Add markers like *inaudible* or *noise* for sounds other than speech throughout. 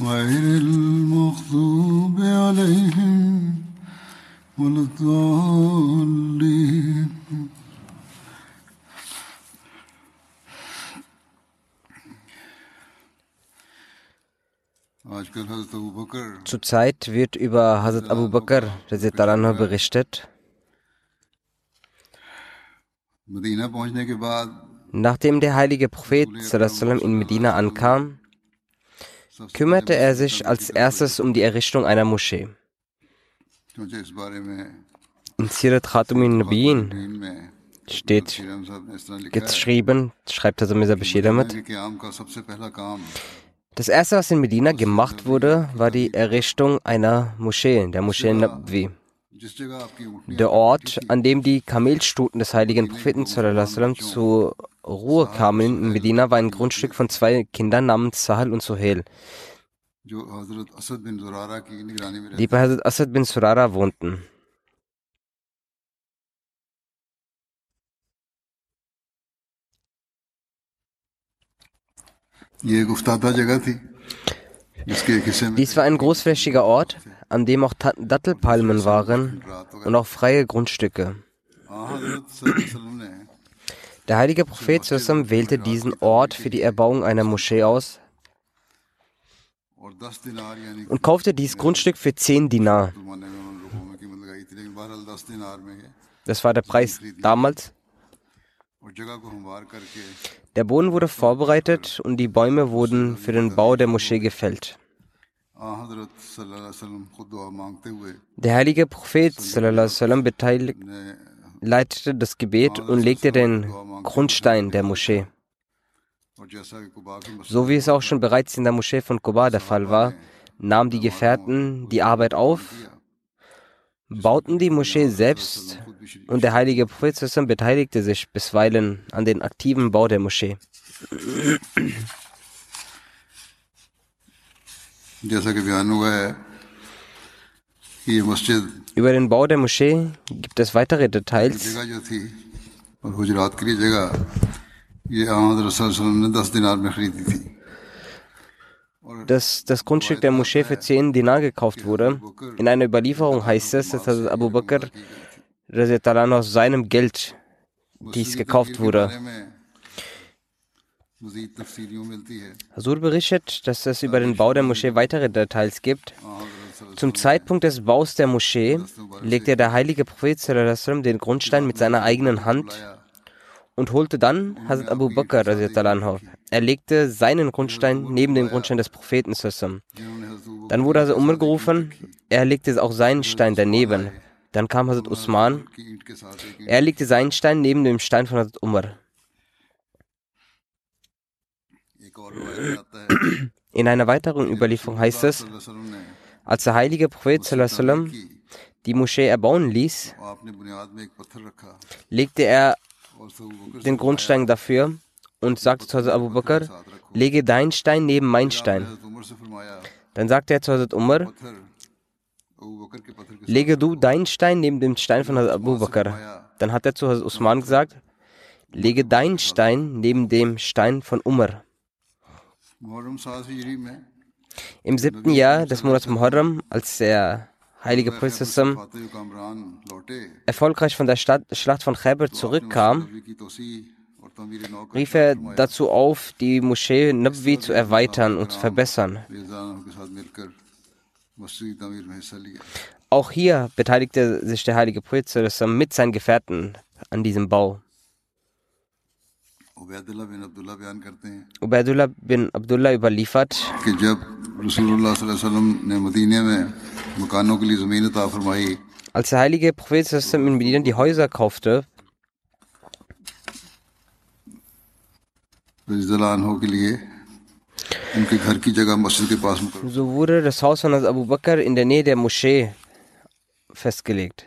غير المغضوب عليهم ولا الضالين. Zurzeit wird über Hazrat Abu Bakr berichtet. Nachdem der heilige Prophet in Medina ankam, kümmerte er sich als erstes um die Errichtung einer Moschee. In Sirat Khatumin Nabiyin steht geschrieben, schreibt Hazrat Mirza Bashir damit. das erste, was in Medina gemacht wurde, war die Errichtung einer Moschee, der Moschee Nabwi der Ort, an dem die Kamelstuten des heiligen Propheten zur Ruhe kamen in Medina, war ein Grundstück von zwei Kindern namens Sahal und Sohel, die bei Hazrat Asad bin Surara wohnten. Dies war ein großflächiger Ort, an dem auch Dattelpalmen waren und auch freie Grundstücke. Der heilige Prophet Sassam wählte diesen Ort für die Erbauung einer Moschee aus und kaufte dieses Grundstück für 10 Dinar. Das war der Preis damals. Der Boden wurde vorbereitet und die Bäume wurden für den Bau der Moschee gefällt. Der heilige Prophet sallam, leitete das Gebet und legte den Grundstein der Moschee. So wie es auch schon bereits in der Moschee von Kuba der Fall war, nahmen die Gefährten die Arbeit auf, bauten die Moschee selbst und der heilige Prophet beteiligte sich bisweilen an den aktiven Bau der Moschee. Über den Bau der Moschee gibt es weitere Details. Dass das Grundstück der Moschee für 10 Dinar gekauft wurde. In einer Überlieferung heißt es, dass Abu Bakr aus seinem Geld dies gekauft wurde. Hasur berichtet, dass es über den Bau der Moschee weitere Details gibt. Zum Zeitpunkt des Baus der Moschee legte der heilige Prophet den Grundstein mit seiner eigenen Hand und holte dann Hazrat Abu Bakr. Er legte seinen Grundstein neben dem Grundstein des Propheten. Dann wurde Hazrat Umar gerufen, er legte auch seinen Stein daneben. Dann kam Hazrat Usman, er legte seinen Stein neben dem Stein von Hazrat Umar. In einer weiteren Überlieferung heißt es, als der heilige Prophet sallam, die Moschee erbauen ließ, legte er den Grundstein dafür und sagte zu Hazrat Abu Bakr, lege deinen Stein neben meinen Stein. Dann sagte er zu Hazrat Umar, lege du deinen Stein neben dem Stein von Hazrat Abu Bakr. Dann hat er zu Hazrat Usman gesagt, lege deinen Stein neben dem Stein von Umar. Im siebten Jahr des Monats Muharram, als der heilige Prophet erfolgreich von der Stadt, Schlacht von Khaybar zurückkam, rief er dazu auf, die Moschee Nabwi zu erweitern und zu verbessern. Auch hier beteiligte sich der heilige Prophet mit seinen Gefährten an diesem Bau. Ubaidullah bin Abdullah überliefert, als der heilige Prophet in Medina die Häuser kaufte, so wurde das Haus von Abu Bakr in der Nähe der Moschee festgelegt.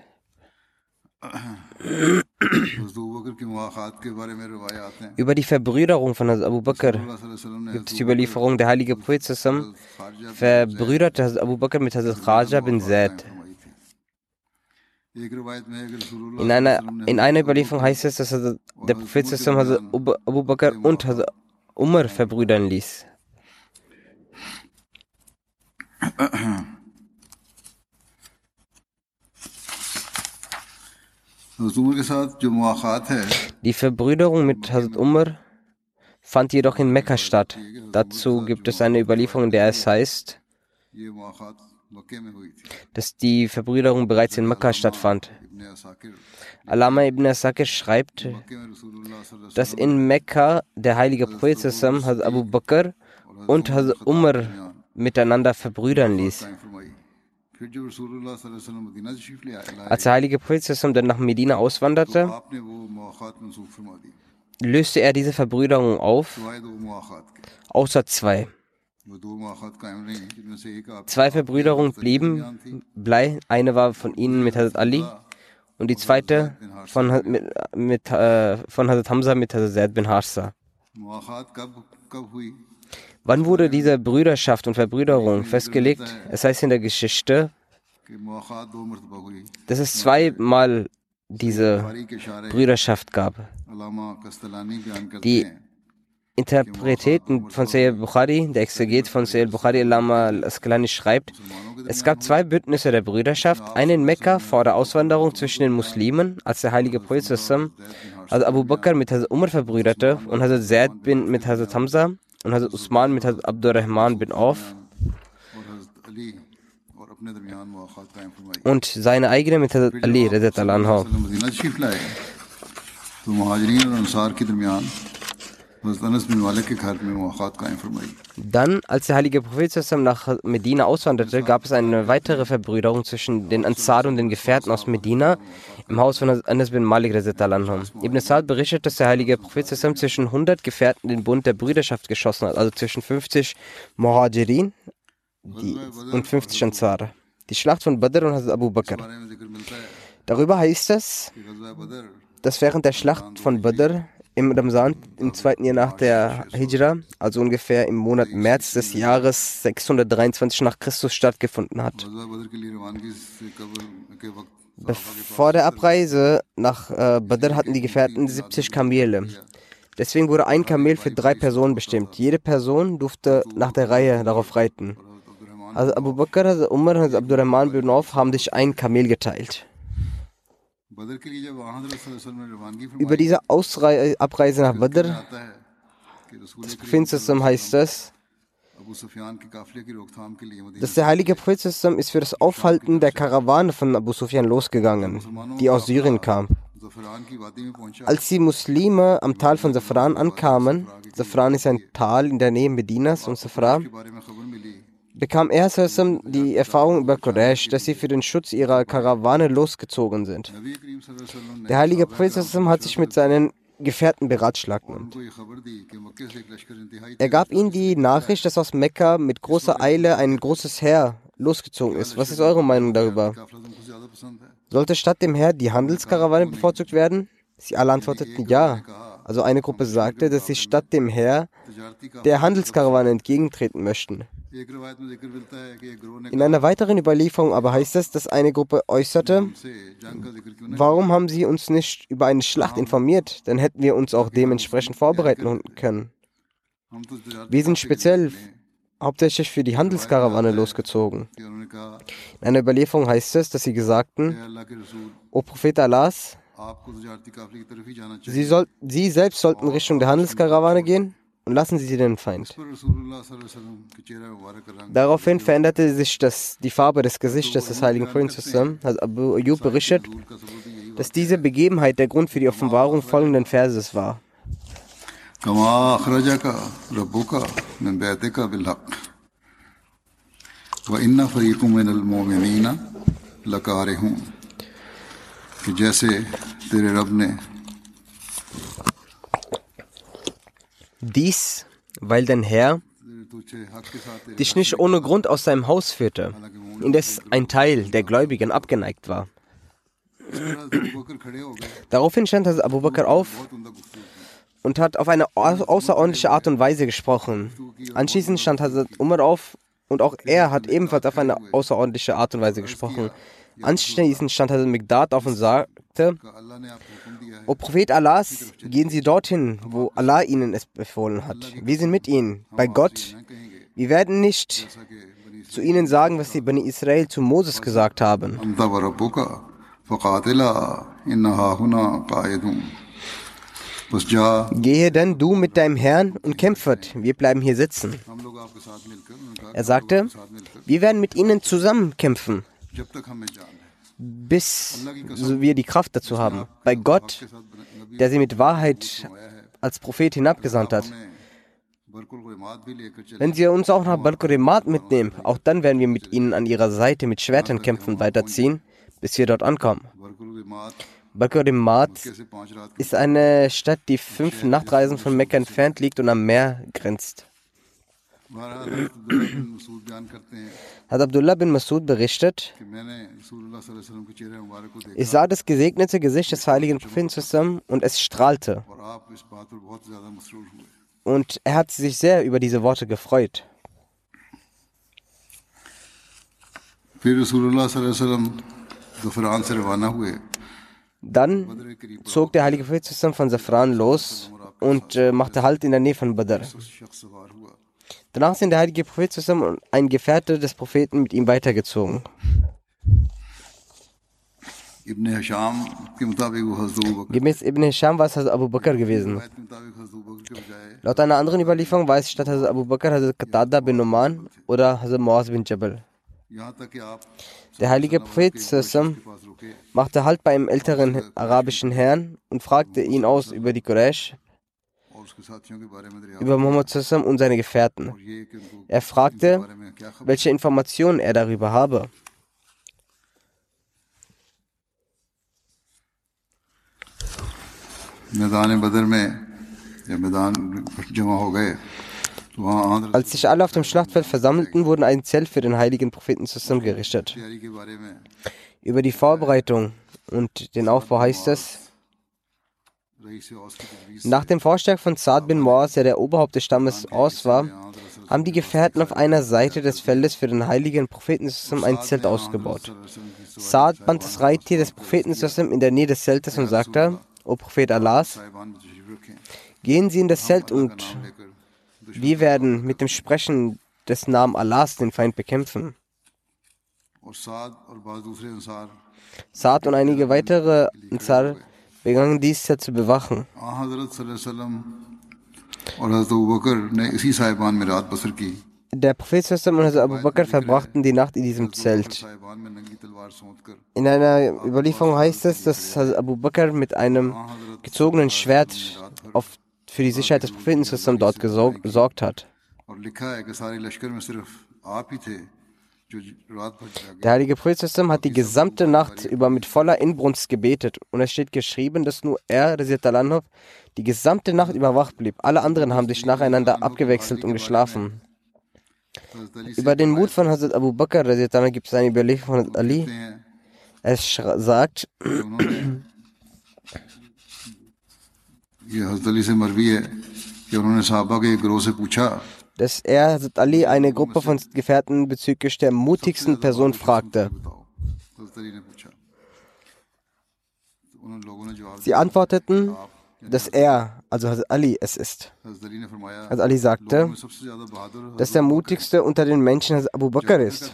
*clears throat* Über die Verbrüderung von Abu Bakr gibt es die Überlieferung, der heilige Prophet verbrüderte Abu Bakr mit Hazrat Khaja bin Zaid. In einer, in einer Überlieferung heißt es, dass der Prophet Hazrat Abu Bakr und Hazrat Umar verbrüdern ließ. Die Verbrüderung mit Hazrat Umar fand jedoch in Mekka statt. Dazu gibt es eine Überlieferung, in der es heißt, dass die Verbrüderung bereits in Mekka stattfand. Alama ibn Asakir schreibt, dass in Mekka der heilige Prophet Hazrat Abu Bakr und Hazrat Umar miteinander verbrüdern ließ. Als der heilige Prophet dann nach Medina auswanderte, löste er diese Verbrüderung auf, außer zwei. Zwei Verbrüderungen blieben, blei. Eine war von ihnen mit Hazrat Ali und die zweite von, mit, mit, äh, von Hazrat Hamza mit Hazrat Zaid bin Harsa. Wann wurde diese Brüderschaft und Verbrüderung festgelegt? Es heißt in der Geschichte, dass es zweimal diese Brüderschaft gab. Die Interpreten von Sayyid Bukhari, der Exeget von Sayyid Bukhari Lama al-Asqalani schreibt, es gab zwei Bündnisse der Brüderschaft, eine in Mekka vor der Auswanderung zwischen den Muslimen, als der heilige Prophet also Abu Bakr mit Hazrat Umar verbrüderte und Hazrat Zaid bin mit Hazrat Hamza und Hazrat Usman mit Hazrat Abdurrahman bin Auf und seine eigene mit Hazrat Ali anha. Dann, als der heilige Prophet nach Medina auswanderte, gab es eine weitere Verbrüderung zwischen den Ansar und den Gefährten aus Medina im Haus von Anas bin Malik. Ibn Sa'd berichtet, dass der heilige Prophet zwischen 100 Gefährten den Bund der Brüderschaft geschossen hat, also zwischen 50 Muhajirin und 50 Ansar. Die Schlacht von Badr und Hazrat Abu Bakr. Darüber heißt es, dass während der Schlacht von Badr im Ramzan im zweiten Jahr nach der Hijra, also ungefähr im Monat März des Jahres 623 nach Christus stattgefunden hat. Vor der Abreise nach äh, Badr hatten die Gefährten 70 Kamele. Deswegen wurde ein Kamel für drei Personen bestimmt. Jede Person durfte nach der Reihe darauf reiten. Also Abu Bakr, also Umar und also Abdurrahman bin Auf haben sich ein Kamel geteilt. Über diese Ausrei Abreise nach Badr des Propheten heißt es, dass der heilige Prophet ist für das Aufhalten der Karawane von Abu Sufyan losgegangen, die aus Syrien kam. Als die Muslime am Tal von Safran ankamen, Safran ist ein Tal in der Nähe Medinas und Safra, bekam er die Erfahrung über Quraysh, dass sie für den Schutz ihrer Karawane losgezogen sind. Der heilige Prophet hat sich mit seinen Gefährten beratschlagt. Er gab ihnen die Nachricht, dass aus Mekka mit großer Eile ein großes Heer losgezogen ist. Was ist eure Meinung darüber? Sollte statt dem Heer die Handelskarawane bevorzugt werden? Sie alle antworteten ja. Also eine Gruppe sagte, dass sie statt dem Heer der Handelskarawane entgegentreten möchten. In einer weiteren Überlieferung aber heißt es, dass eine Gruppe äußerte, warum haben sie uns nicht über eine Schlacht informiert? Dann hätten wir uns auch dementsprechend vorbereiten können. Wir sind speziell hauptsächlich für die Handelskarawane losgezogen. In einer Überlieferung heißt es, dass sie gesagten, O Prophet Allahs, sie, soll, sie selbst sollten Richtung der Handelskarawane gehen und lassen Sie den Feind. Daraufhin veränderte sich das, die Farbe des Gesichtes des heiligen Propheten. Also Abu Ayyub berichtet, dass diese Begebenheit der Grund für die Offenbarung folgenden Verses war. Dies, weil dein Herr dich nicht ohne Grund aus seinem Haus führte, indes ein Teil der Gläubigen abgeneigt war. Daraufhin stand Hazrat Abu Bakr auf und hat auf eine außerordentliche Art und Weise gesprochen. Anschließend stand Hazrat Umar auf und auch er hat ebenfalls auf eine außerordentliche Art und Weise gesprochen. Anschließend stand Hazrat Migdad auf und sah, sagte, O Prophet Allahs, gehen Sie dorthin, wo Allah Ihnen es befohlen hat. Wir sind mit Ihnen, bei Gott. Wir werden nicht zu Ihnen sagen, was die Bani Israel zu Moses gesagt haben. Gehe denn du mit deinem Herrn und kämpfet, wir bleiben hier sitzen. Er sagte, wir werden mit ihnen zusammen kämpfen bis wir die Kraft dazu haben. Bei Gott, der sie mit Wahrheit als Prophet hinabgesandt hat. Wenn sie uns auch nach Balkurimat mitnehmen, auch dann werden wir mit ihnen an ihrer Seite mit Schwertern kämpfen weiterziehen, bis wir dort ankommen. Balkurimat ist eine Stadt, die fünf Nachtreisen von Mekka entfernt liegt und am Meer grenzt hat Abdullah bin Masud berichtet, ich sah das gesegnete Gesicht des heiligen Propheten zusammen und es strahlte. Und er hat sich sehr über diese Worte gefreut. Dann zog der heilige Prophet zusammen von Safran los und machte Halt in der Nähe von Badr. Danach sind der heilige Prophet zusammen und ein Gefährte des Propheten mit ihm weitergezogen. Gemäß Ibn Hisham war es Hazrat Abu Bakr gewesen. Laut einer anderen Überlieferung war es statt Hazrat Abu Bakr Hazrat Qatada bin Oman oder Hazrat Muaz bin Jabal. Der heilige Prophet Sassam machte Halt bei einem älteren arabischen Herrn und fragte ihn aus über die Quraysh über Mohammed Sassam und seine Gefährten. Er fragte, welche Informationen er darüber habe. Als sich alle auf dem Schlachtfeld versammelten, wurden ein Zelt für den heiligen Propheten Sassam gerichtet. Über die Vorbereitung und den Aufbau heißt es, nach dem Vorschlag von Saad bin Muaz, der der Oberhaupt des Stammes Aus war, haben die Gefährten auf einer Seite des Feldes für den heiligen Propheten ein Zelt ausgebaut. Saad band das Reittier des Propheten in der Nähe des Zeltes und sagte, O Prophet Allahs, gehen Sie in das Zelt und wir werden mit dem Sprechen des Namen Allahs den Feind bekämpfen. Saad und einige weitere Ansar wir begann dies Jahr zu bewachen. Der Prophet und Hazrat Abu Bakr verbrachten die Nacht in diesem Zelt. In einer Überlieferung heißt es, dass Hazrat Abu Bakr mit einem gezogenen Schwert auf, für die Sicherheit des Propheten dort gesorgt hat. Der heilige Prophet Sassam hat die gesamte Nacht über mit voller Inbrunst gebetet und es steht geschrieben, dass nur er, Razir Talanov, die gesamte Nacht über wach blieb. Alle anderen haben sich nacheinander abgewechselt und geschlafen. हजरत अली से Über den Mut von Hazrat Abu Bakr Razir Talanov gibt es eine Überlieferung von Hazrat Ali. कहते हैं Er schra- sagt, कि उन्होंने ये हजरत अली से मरवी है कि उन्होंने साहबा के एक ग्रोह से पूछा dass er Ali eine Gruppe von Gefährten bezüglich der mutigsten Person fragte. Sie antworteten, dass er, also Hazrat Ali, es ist. Hazrat Ali sagte, dass der mutigste unter den Menschen Abu Bakr ist.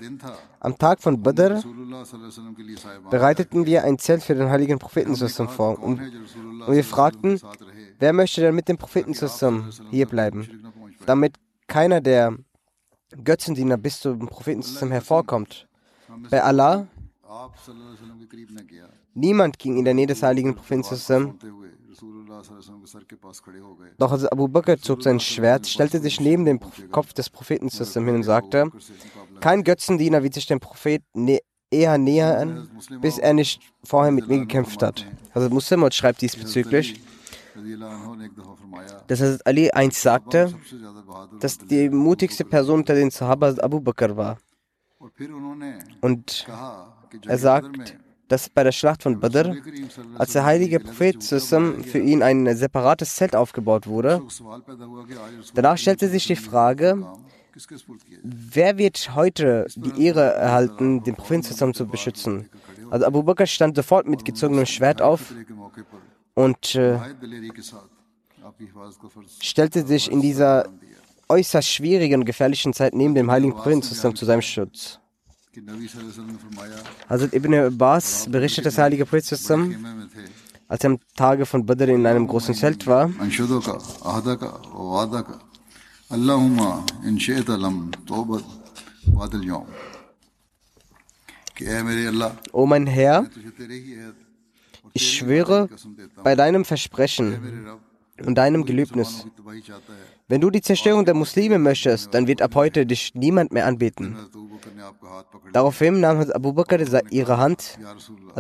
Am Tag von Badr bereiteten wir ein Zelt für den heiligen Propheten vor und, und wir fragten, wer möchte denn mit dem Propheten hier bleiben, damit keiner der Götzendiener bis zum Prophetensystem hervorkommt. Bei Allah, niemand ging in der Nähe des heiligen Prophetensystem. Doch als Abu Bakr zog sein Schwert, stellte sich neben den Kopf des Prophetensystem hin und sagte, kein Götzendiener wird sich dem Propheten eher nähern, bis er nicht vorher mit mir gekämpft hat. Also Muslimot schreibt diesbezüglich, das heißt, Ali einst sagte, dass die mutigste Person unter den Sahabas Abu Bakr war. Und er sagt, dass bei der Schlacht von Badr, als der heilige Prophet zusammen für ihn ein separates Zelt aufgebaut wurde, danach stellte sich die Frage, wer wird heute die Ehre erhalten, den Propheten zusammen zu beschützen? Also Abu Bakr stand sofort mit gezogenem Schwert auf und äh, stellte sich in dieser äußerst schwierigen, gefährlichen Zeit neben dem Heiligen Propheten zu seinem Schutz. Hazrat Ibn Abbas berichtet, das Heilige Prophet als er am Tage von Badr in einem großen Zelt war, O mein Herr, ich schwöre bei deinem Versprechen und deinem Gelübnis. Wenn du die Zerstörung der Muslime möchtest, dann wird ab heute dich niemand mehr anbeten. Daraufhin nahm Abu Bakr ihre Hand,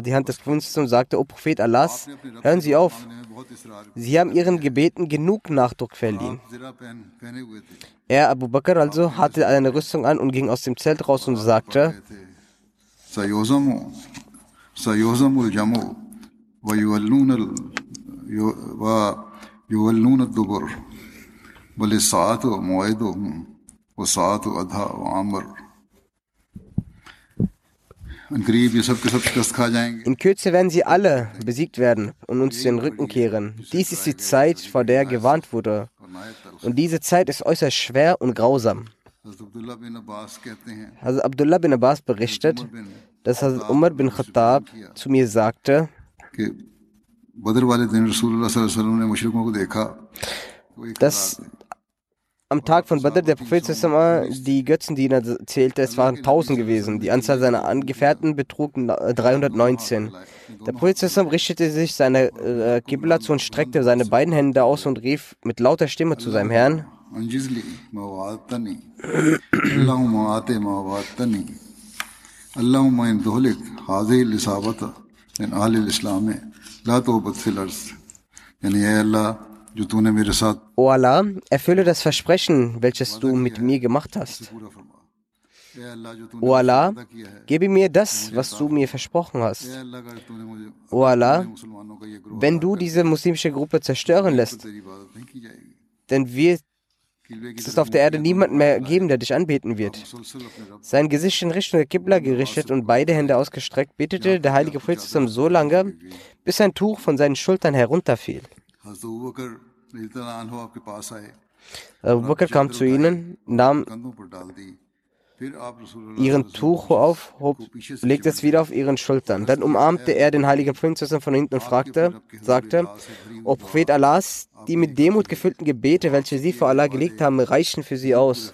die Hand des Propheten und sagte, O Prophet Allahs, hören Sie auf. Sie haben ihren Gebeten genug Nachdruck verliehen. Er, Abu Bakr also, hatte eine Rüstung an und ging aus dem Zelt raus und sagte, ويولون ويولون الدبر بل الساعة موعدهم والساعة أدهى وعمر In Kürze werden sie alle besiegt werden und uns den Rücken kehren. Dies ist die Zeit, also vor der gewarnt wurde. Und diese Zeit ist äußerst schwer und grausam. Hazrat Abdullah bin Abbas berichtet, dass Hazrat Umar bin Khattab zu mir sagte, dass am Tag von Badr der Prophet die Götzendiener zählte, es waren 1000 gewesen. Die Anzahl seiner Angefährten betrug 319. Äh, der Prophet richtete sich seiner äh, Qibla zu und streckte seine beiden Hände aus und rief mit lauter Stimme zu seinem Herrn. Allahumma मवातनी अल्लाहुम्मा आते मवातनी अल्लाहुम्मा इन दोहलिक हाज़ी लिसाबत इन आल इस्लाम ला तौबत फिल अर्ज़ यानी ए अल्लाह जो तूने मेरे साथ O Allah, erfülle das Versprechen, welches du mit mir gemacht hast. पूरा फरमा ए अल्लाह जो तूने O Allah, वादा किया है gebe mir das, was du mir versprochen ए hast. अल्लाह अगर तूने मुझे O Allah, मुसलमानों का ये ग्रोह wenn du diese muslimische Gruppe zerstören lässt, तेरी इबादत नहीं की जाएगी dann wird es ist auf der Erde niemanden mehr geben, der dich anbeten wird. Sein Gesicht in Richtung der Kibla gerichtet und beide Hände ausgestreckt, betete der heilige Prophet so lange, bis sein Tuch von seinen Schultern herunterfiel. Äh, Abu Bakr kam zu ihnen, nahm ihren Tuch aufhob, legte es wieder auf ihren Schultern. Dann umarmte er den heiligen Prinzessin von hinten und fragte, sagte, O Prophet Allahs, die mit Demut gefüllten Gebete, welche sie vor Allah gelegt haben, reichen für sie aus.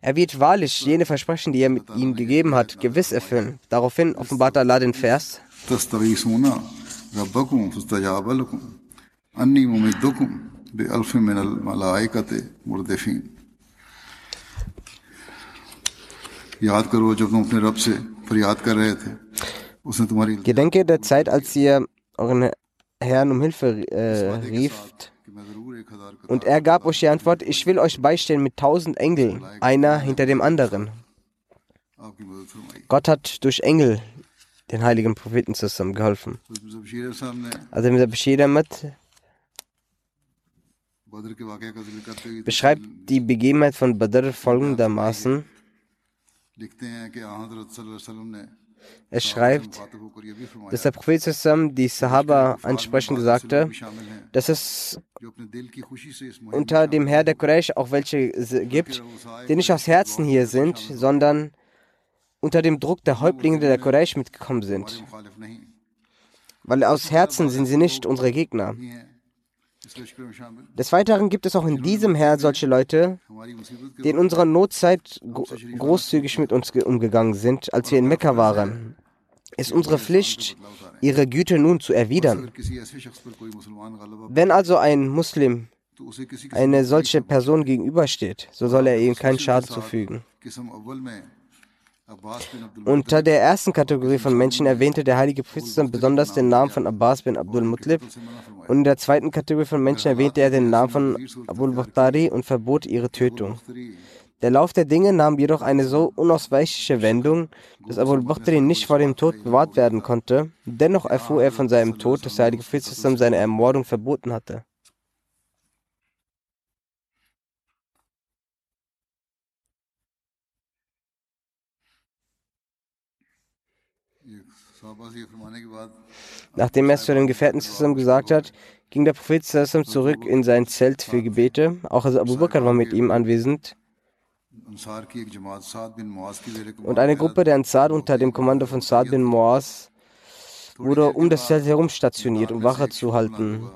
Er wird wahrlich jene Versprechen, die er mit Ihnen gegeben hat, gewiss erfüllen. Daraufhin offenbart Allah den Vers. أني ممدكم بألف من الملائكة مردفين Gedenke der Zeit, als ihr euren Herrn um Hilfe äh, rieft. Und er gab euch die Antwort, ich will euch beistehen mit tausend Engeln, einer hinter dem anderen. Gott hat durch Engel den heiligen Propheten zusammen geholfen. Also der Bashir Ahmad beschreibt die Begebenheit von Badr folgendermaßen. Er schreibt, dass der Prophet zusammen die Sahaba ansprechend sagte, dass es unter dem Herr der Quraysh auch welche gibt, die nicht aus Herzen hier sind, sondern unter dem Druck der Häuptlinge der Quraysh mitgekommen sind. Weil aus Herzen sind sie nicht unsere Gegner. Des Weiteren gibt es auch in diesem Herr solche Leute, die in unserer Notzeit großzügig mit uns umgegangen sind, als wir in Mekka waren. Es ist unsere Pflicht, ihre Güte nun zu erwidern. Wenn also ein Muslim eine solche Person gegenübersteht, so soll er ihm keinen Schaden zufügen. Unter der ersten Kategorie von Menschen erwähnte der heilige Priester besonders den Namen von Abbas bin Abdul Mutlib und in der zweiten Kategorie von Menschen erwähnte er den Namen von Abul Bakhtari und verbot ihre Tötung. Der Lauf der Dinge nahm jedoch eine so unausweichliche Wendung, dass Abul Bakhtari nicht vor dem Tod bewahrt werden konnte. Dennoch erfuhr er von seinem Tod, dass der Heilige Prophet seine Ermordung verboten hatte. صحابہ سے فرمانے کے بعد Nachdem er es zu dem Gefährten Sassam gesagt hat, ging der Prophet Sassam zurück in sein Zelt für Gebete. Auch also Abu Bakr war mit ihm anwesend. Und eine Gruppe der Ansar unter dem Kommando von Saad bin Moaz wurde um das Zelt herum stationiert, um Wache zu halten.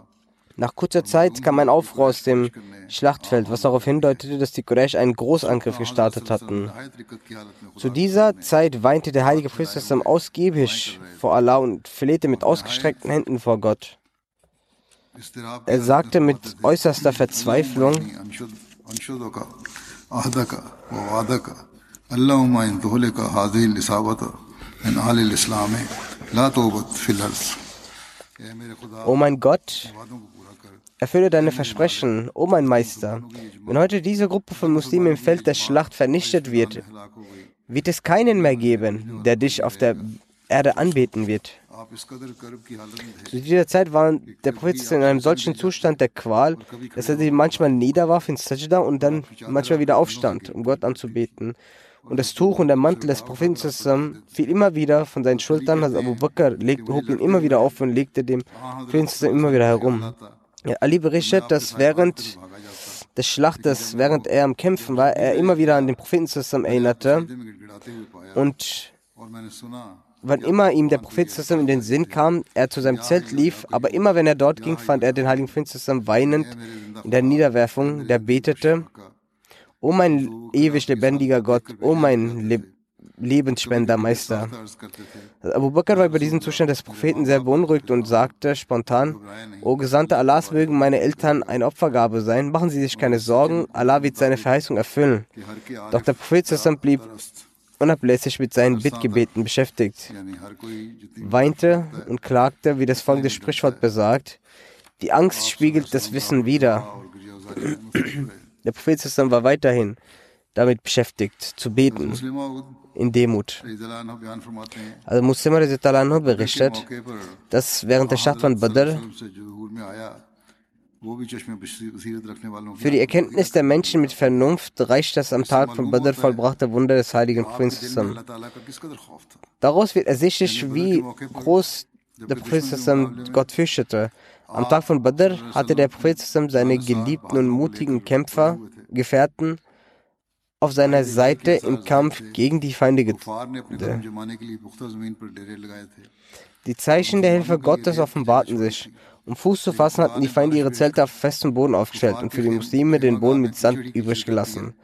Nach kurzer Zeit kam ein Aufruhr aus dem Schlachtfeld, was darauf hindeutete, dass die Quraysh einen Großangriff gestartet hatten. Zu dieser Zeit weinte der heilige Priester ausgiebig vor Allah und flehte mit ausgestreckten Händen vor Gott. Er sagte mit äußerster Verzweiflung, Allahumma in mein Gott, Erfülle deine Versprechen, o oh mein Meister. Wenn heute diese Gruppe von Muslimen im Feld der Schlacht vernichtet wird, wird es keinen mehr geben, der dich auf der Erde anbeten wird. Zu dieser Zeit war der Prophet in einem solchen Zustand der Qual, dass er sich manchmal niederwarf in Sajda und dann manchmal wieder aufstand, um Gott anzubeten. Und das Tuch und der Mantel des Propheten fiel immer wieder von seinen Schultern. Also Abu Bakr hob ihn immer wieder auf und legte dem Propheten immer wieder herum. Ali berichtet, dass während des Schlachtes, während er am Kämpfen war, er immer wieder an den Propheten zusammen erinnerte. Und wann immer ihm der Prophet zusammen in den Sinn kam, er zu seinem Zelt lief, aber immer wenn er dort ging, fand er den heiligen Propheten zusammen weinend in der Niederwerfung, der betete, O mein ewig lebendiger Gott, O mein Lebensspendermeister. Abu Bakr war über diesen Zustand des Propheten sehr beunruhigt und sagte spontan, O Gesandte Allahs, mögen meine Eltern eine Opfergabe sein, machen Sie sich keine Sorgen, Allah wird seine Verheißung erfüllen. Doch der Prophet zusammen blieb unablässig mit seinen Bittgebeten beschäftigt, weinte und klagte, wie das folgende Sprichwort besagt, die Angst spiegelt das Wissen wider. Der Prophet war weiterhin damit beschäftigt, zu beten, in Demut. Also Muslim Anhu berichtet, dass während der Schlacht von Badr für die Erkenntnis der Menschen mit Vernunft reicht das am Tag von Badr vollbrachte Wunder des heiligen Prinzessin. Daraus wird ersichtlich, wie groß der Prophet Gott fürchtete. Am Tag von Badr hatte der Prophet seine geliebten und mutigen Kämpfer, Gefährten, auf seiner Seite im Kampf gegen die Feinde gezogen. Die Zeichen der Hilfe Gottes offenbarten sich. Um Fuß zu fassen, hatten die Feinde ihre Zelte auf festem Boden aufgestellt und für die Muslime den Boden mit Sand übrig gelassen.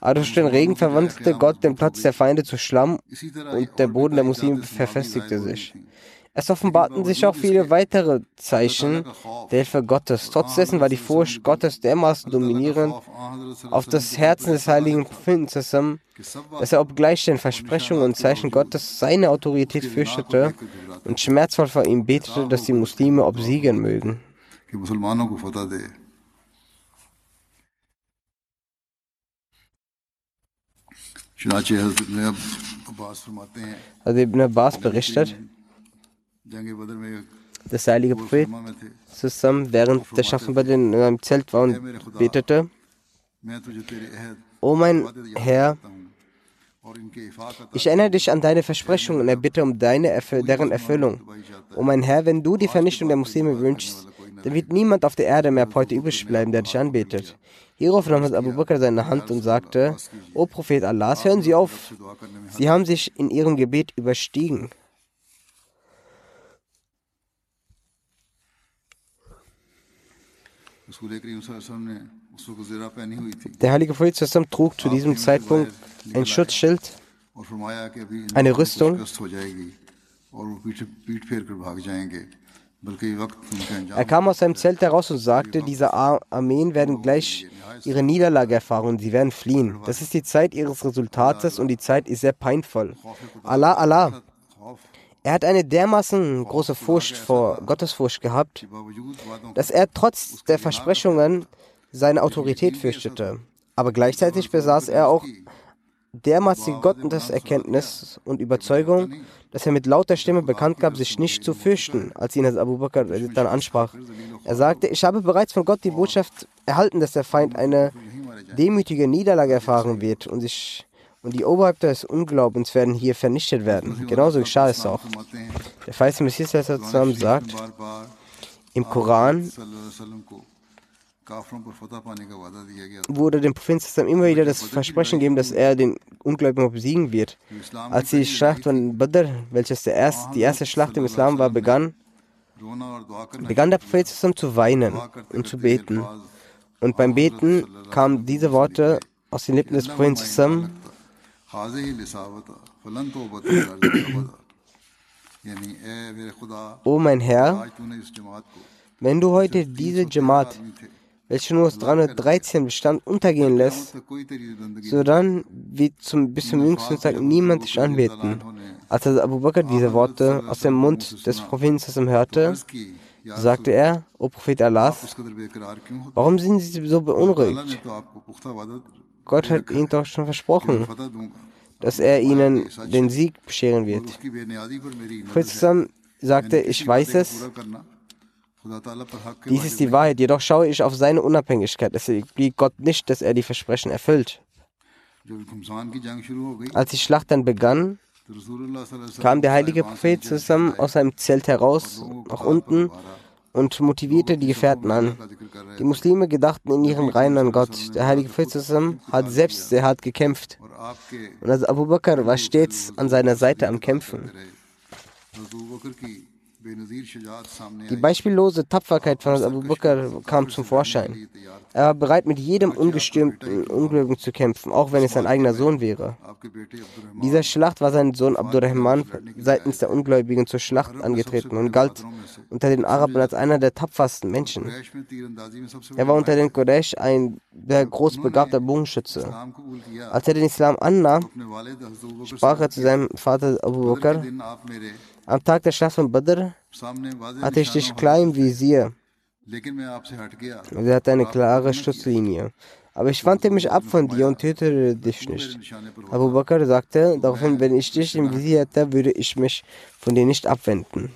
Aber durch den Regen verwandelte Gott den Platz der Feinde zu Schlamm und der Boden der Muslime verfestigte sich. Es offenbarten sich auch viele weitere Zeichen der Hilfe Gottes. Trotz dessen war die Furcht Gottes dermaßen dominierend auf das Herzen des heiligen Propheten zusammen, dass er obgleich den Versprechungen und Zeichen Gottes seine Autorität fürchtete und schmerzvoll vor ihm betete, dass die Muslime obsiegen mögen. Also Ibn Abbas berichtet, das heilige Prophet zusammen während der Schaffen in einem Zelt war und betete, O mein Herr, ich erinnere dich an deine Versprechungen und erbitte um deine Erfüll deren Erfüllung. O mein Herr, wenn du die Vernichtung der Muslime wünschst, dann wird niemand auf der Erde mehr heute übrig bleiben, der dich anbetet. Hierauf nahm Abu Bakr seine Hand und sagte, O Prophet Allahs, hören Sie auf, Sie haben sich in Ihrem Gebet überstiegen. Der heilige Prophet trug zu diesem Zeitpunkt ein Schutzschild, eine Rüstung. Er kam aus seinem Zelt heraus und sagte, diese Armeen werden gleich ihre Niederlage erfahren und sie werden fliehen. Das ist die Zeit ihres Resultates und die Zeit ist sehr peinvoll. Allah, Allah, er hat eine dermaßen große Furcht vor Gottesfurcht gehabt, dass er trotz der Versprechungen seine Autorität fürchtete. Aber gleichzeitig besaß er auch dermaßen Gotteserkenntnis und Überzeugung, dass er mit lauter Stimme bekannt gab, sich nicht zu fürchten, als ihn das Abu Bakr dann ansprach. Er sagte, ich habe bereits von Gott die Botschaft erhalten, dass der Feind eine demütige Niederlage erfahren wird und sich und die Oberhäupter des Unglaubens werden hier vernichtet werden. Genauso geschah es auch. Der weiße Messias zusammen sagt im Koran, wurde dem Propheten immer wieder das Versprechen gegeben, dass er den Ungläubigen besiegen wird. Als die Schlacht von Badr, welches erste, die erste Schlacht im Islam war, begann, begann der Prophet zu weinen und zu beten. Und beim Beten kamen diese Worte aus den Lippen des Propheten zusammen. O mein Herr, wenn du heute diese Jamaat, welche nur aus 313 bestand, untergehen lässt, so dann wird zum, bis zum jüngsten Tag niemand dich anbeten. Als Abu Bakr diese Worte aus dem Mund des Propheten hörte, sagte er, O Prophet Allah, warum sind Sie so beunruhigt? Gott hat ihnen doch schon versprochen, dass er ihnen den Sieg bescheren wird. Kurzum sagte, ich weiß es, dies ist die Wahrheit, jedoch schaue ich auf seine Unabhängigkeit. Es liegt Gott nicht, dass er die Versprechen erfüllt. Als die Schlacht dann begann, kam der heilige Prophet zusammen aus seinem Zelt heraus, nach unten, und motivierte die Gefährten an. Die Muslime gedachten in ihren Reihen an Gott. Der heilige Prophet hat selbst sehr hart gekämpft. Und also Abu Bakr war stets an seiner Seite am Kämpfen. Die beispiellose Tapferkeit von Abu Bakr kam zum Vorschein. Er war bereit, mit jedem ungestürmten Unglück zu kämpfen, auch wenn es sein eigener Sohn wäre. In dieser Schlacht war sein Sohn Abdurrahman seitens der Ungläubigen zur Schlacht angetreten und galt unter den Arabern als einer der tapfersten Menschen. Er war unter den Quraysh ein sehr großbegabter Bogenschütze. Als er den Islam annahm, sprach er zu seinem Vater Abu Bakr, am Tag der Schlacht von Badr hatte ich dich klar im Visier. Sie. Hatte eine klare Schusslinie. Aber ich wandte mich ab von dir und tötete dich nicht. Abu Bakr sagte, daraufhin, wenn ich dich im Visier hätte, würde ich mich von dir nicht abwenden.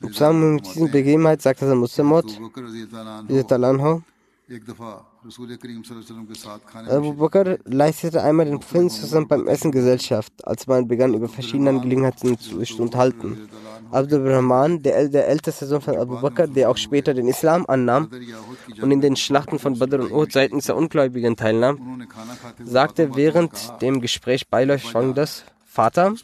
Zusammen mit dieser Begebenheit sagte der Muslimot, Abu Bakr leistete einmal den Propheten zusammen beim Essen Gesellschaft, als man begann, über verschiedene Angelegenheiten zu unterhalten. Abdul Rahman, der, der älteste Sohn von Abu Bakr, der auch später den Islam annahm und in den Schlachten von Badr und Uhud seitens der Ungläubigen teilnahm, sagte während dem Gespräch beiläufig folgendes: Vater,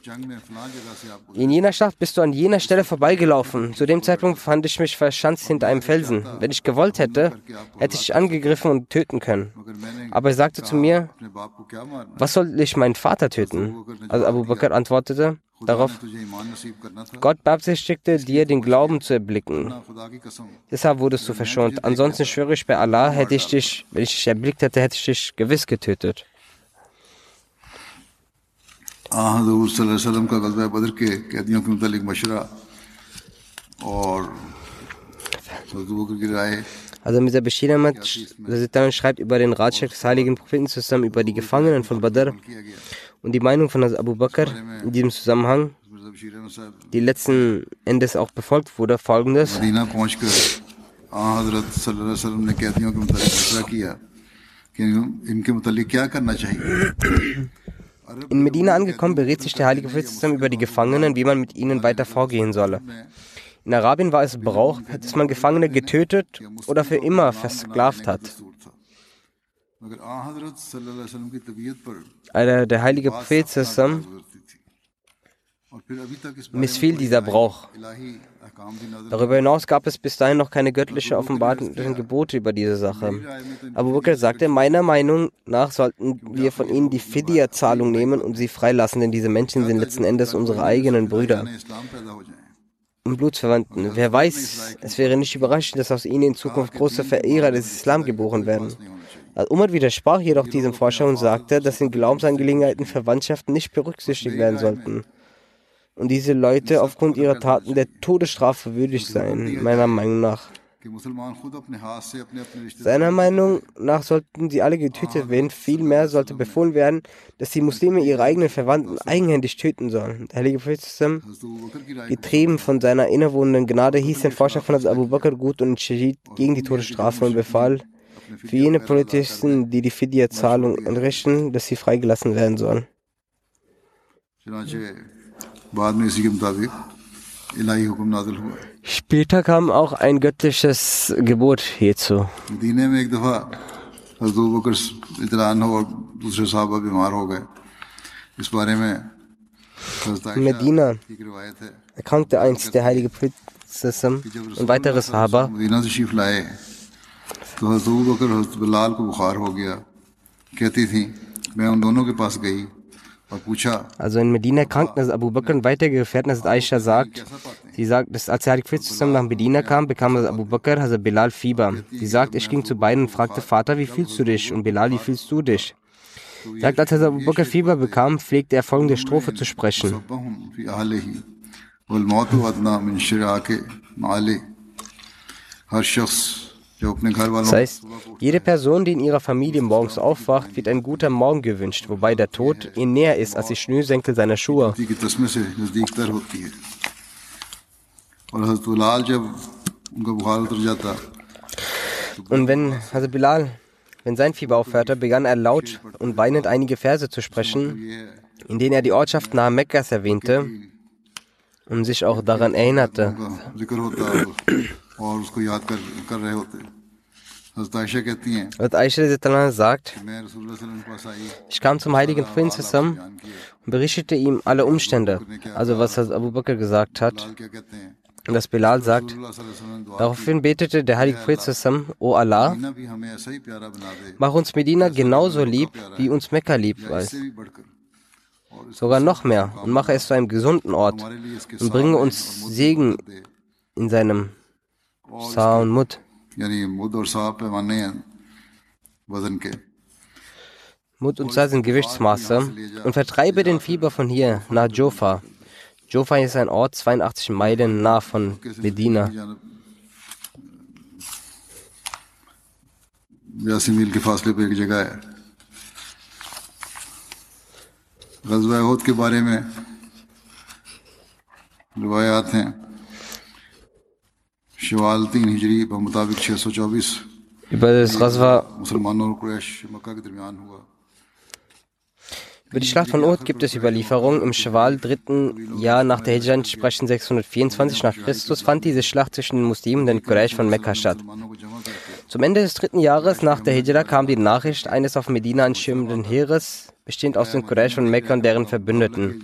in jener Schlacht bist du an jener Stelle vorbeigelaufen. Zu dem Zeitpunkt fand ich mich verschanzt hinter einem Felsen. Wenn ich gewollt hätte, hätte ich angegriffen und töten können. Aber er sagte zu mir, was soll ich meinen Vater töten? Also Abu Bakr antwortete, darauf, Gott beabsichtigte, dir den Glauben zu erblicken. Deshalb wurdest du verschont. Ansonsten schwöre ich bei Allah, hätte ich dich, wenn ich dich erblickt hätte, hätte ich dich gewiss getötet. आ हजूर सल्लल्लाहु अलैहि वसल्लम का गज़वा बदर के कैदियों के मुतालिक मशरा और हज़रत अबू बकर की राय Also Mirza Bashir Ahmad Sitan schreibt über den Ratschlag des heiligen Propheten zusammen über die Gefangenen von Badr किया गया und die Meinung von Abu Bakr in diesem Zusammenhang. die letzten Endes auch befolgt wurde, folgendes. In Medina angekommen, berät sich der Heilige Prophet über die Gefangenen, wie man mit ihnen weiter vorgehen solle. In Arabien war es Brauch, dass man Gefangene getötet oder für immer versklavt hat. Der heilige Prophet missfiel dieser Brauch. Darüber hinaus gab es bis dahin noch keine göttliche offenbarten Gebote über diese Sache. Abu Bakr sagte, meiner Meinung nach sollten wir von ihnen die Fidya-Zahlung nehmen und sie freilassen, denn diese Menschen sind letzten Endes unsere eigenen Brüder und Blutsverwandten. Wer weiß, es wäre nicht überraschend, dass aus ihnen in Zukunft große Verehrer des Islam geboren werden. Al-Umar also widersprach jedoch diesem Forscher und sagte, dass in Glaubensangelegenheiten Verwandtschaften nicht berücksichtigt werden sollten und diese Leute aufgrund ihrer Taten der Todesstrafe würdig sein, meiner Meinung nach. Seiner Meinung nach sollten sie alle getötet werden. Vielmehr sollte befohlen werden, dass die Muslime ihre eigenen Verwandten eigenhändig töten sollen. Der heilige Prophet, ähm, getrieben von seiner innerwohnenden Gnade, hieß den Forscher von Abu Bakr gut und entschied gegen die Todesstrafe und befahl für jene Polizisten, die die Fidia-Zahlung entrichten, dass sie freigelassen werden sollen. Ja. Später kam auch ein göttliches Gebot hierzu. मदीने में एक दफ़ा हज़रत अबू बकर इतलान हो और दूसरे साहबा बीमार हो गए इस बारे में हज़रत आयशा Medina की एक रिवायत है erkrankte einst der heilige Prophet und weitere Sahaba. Medina से शीफ लाए तो हज़रत अबू बकर हज़रत बिलाल को बुखार हो गया कहती थी मैं उन दोनों के पास गई और पूछा also in Medina krankten, dass Abu Bakr und weitere Gefährten, dass Aisha sagt, sie sagt, dass als Hazrat zusammen nach Medina kam, bekam das Abu Bakr, also Bilal Fieber. Sie sagt, ich ging zu beiden und fragte, Vater, wie fühlst du dich? Und Bilal, wie fühlst du dich? Sie sagt, als Hazrat Abu Bakr Fieber bekam, pflegte er folgende Strophe zu sprechen. والموت أدنى das heißt, jede Person, die in ihrer Familie morgens aufwacht, wird ein guter Morgen gewünscht, wobei der Tod ihr näher ist als die Schnürsenkel seiner Schuhe. Und wenn Hazrat Bilal, wenn sein Fieber aufhörte, begann er laut und weinend einige Verse zu sprechen, in denen er die Ortschaft nahe Mekkas erwähnte und sich auch daran erinnerte. Hazrat Aisha sagt, ich kam zum heiligen Prinzessin und berichtete ihm alle Umstände, also was Abu Bakr gesagt hat und das Bilal sagt. Daraufhin betete der heilige Prophet zusammen, O Allah, mach uns Medina genauso lieb, wie uns Mekka lieb war. Sogar noch mehr und mache es zu einem gesunden Ort und bringe uns Segen in seinem Sa und Mut. यानी मुद और साफ पैमाने हैं वजन के Mut und Sa sind Gewichtsmaße und vertreibe den Fieber von hier nach Jofa. Jofa ist ein Ort 82 Meilen nah von Medina. बयासी मील के फासले पे एक जगह है गजवा उहद के बारे में रिवायात हैं über das Raswa über die Schlacht von Uhud gibt es Überlieferungen. Im Schwal, dritten Jahr nach der Hijra, entsprechend 624 nach Christus, fand diese Schlacht zwischen den Muslimen und den Quraysh von Mekka statt. Zum Ende des dritten Jahres nach der Hijra kam die Nachricht eines auf Medina anschirmenden Heeres, bestehend aus den Quraysh von Mekka und deren Verbündeten.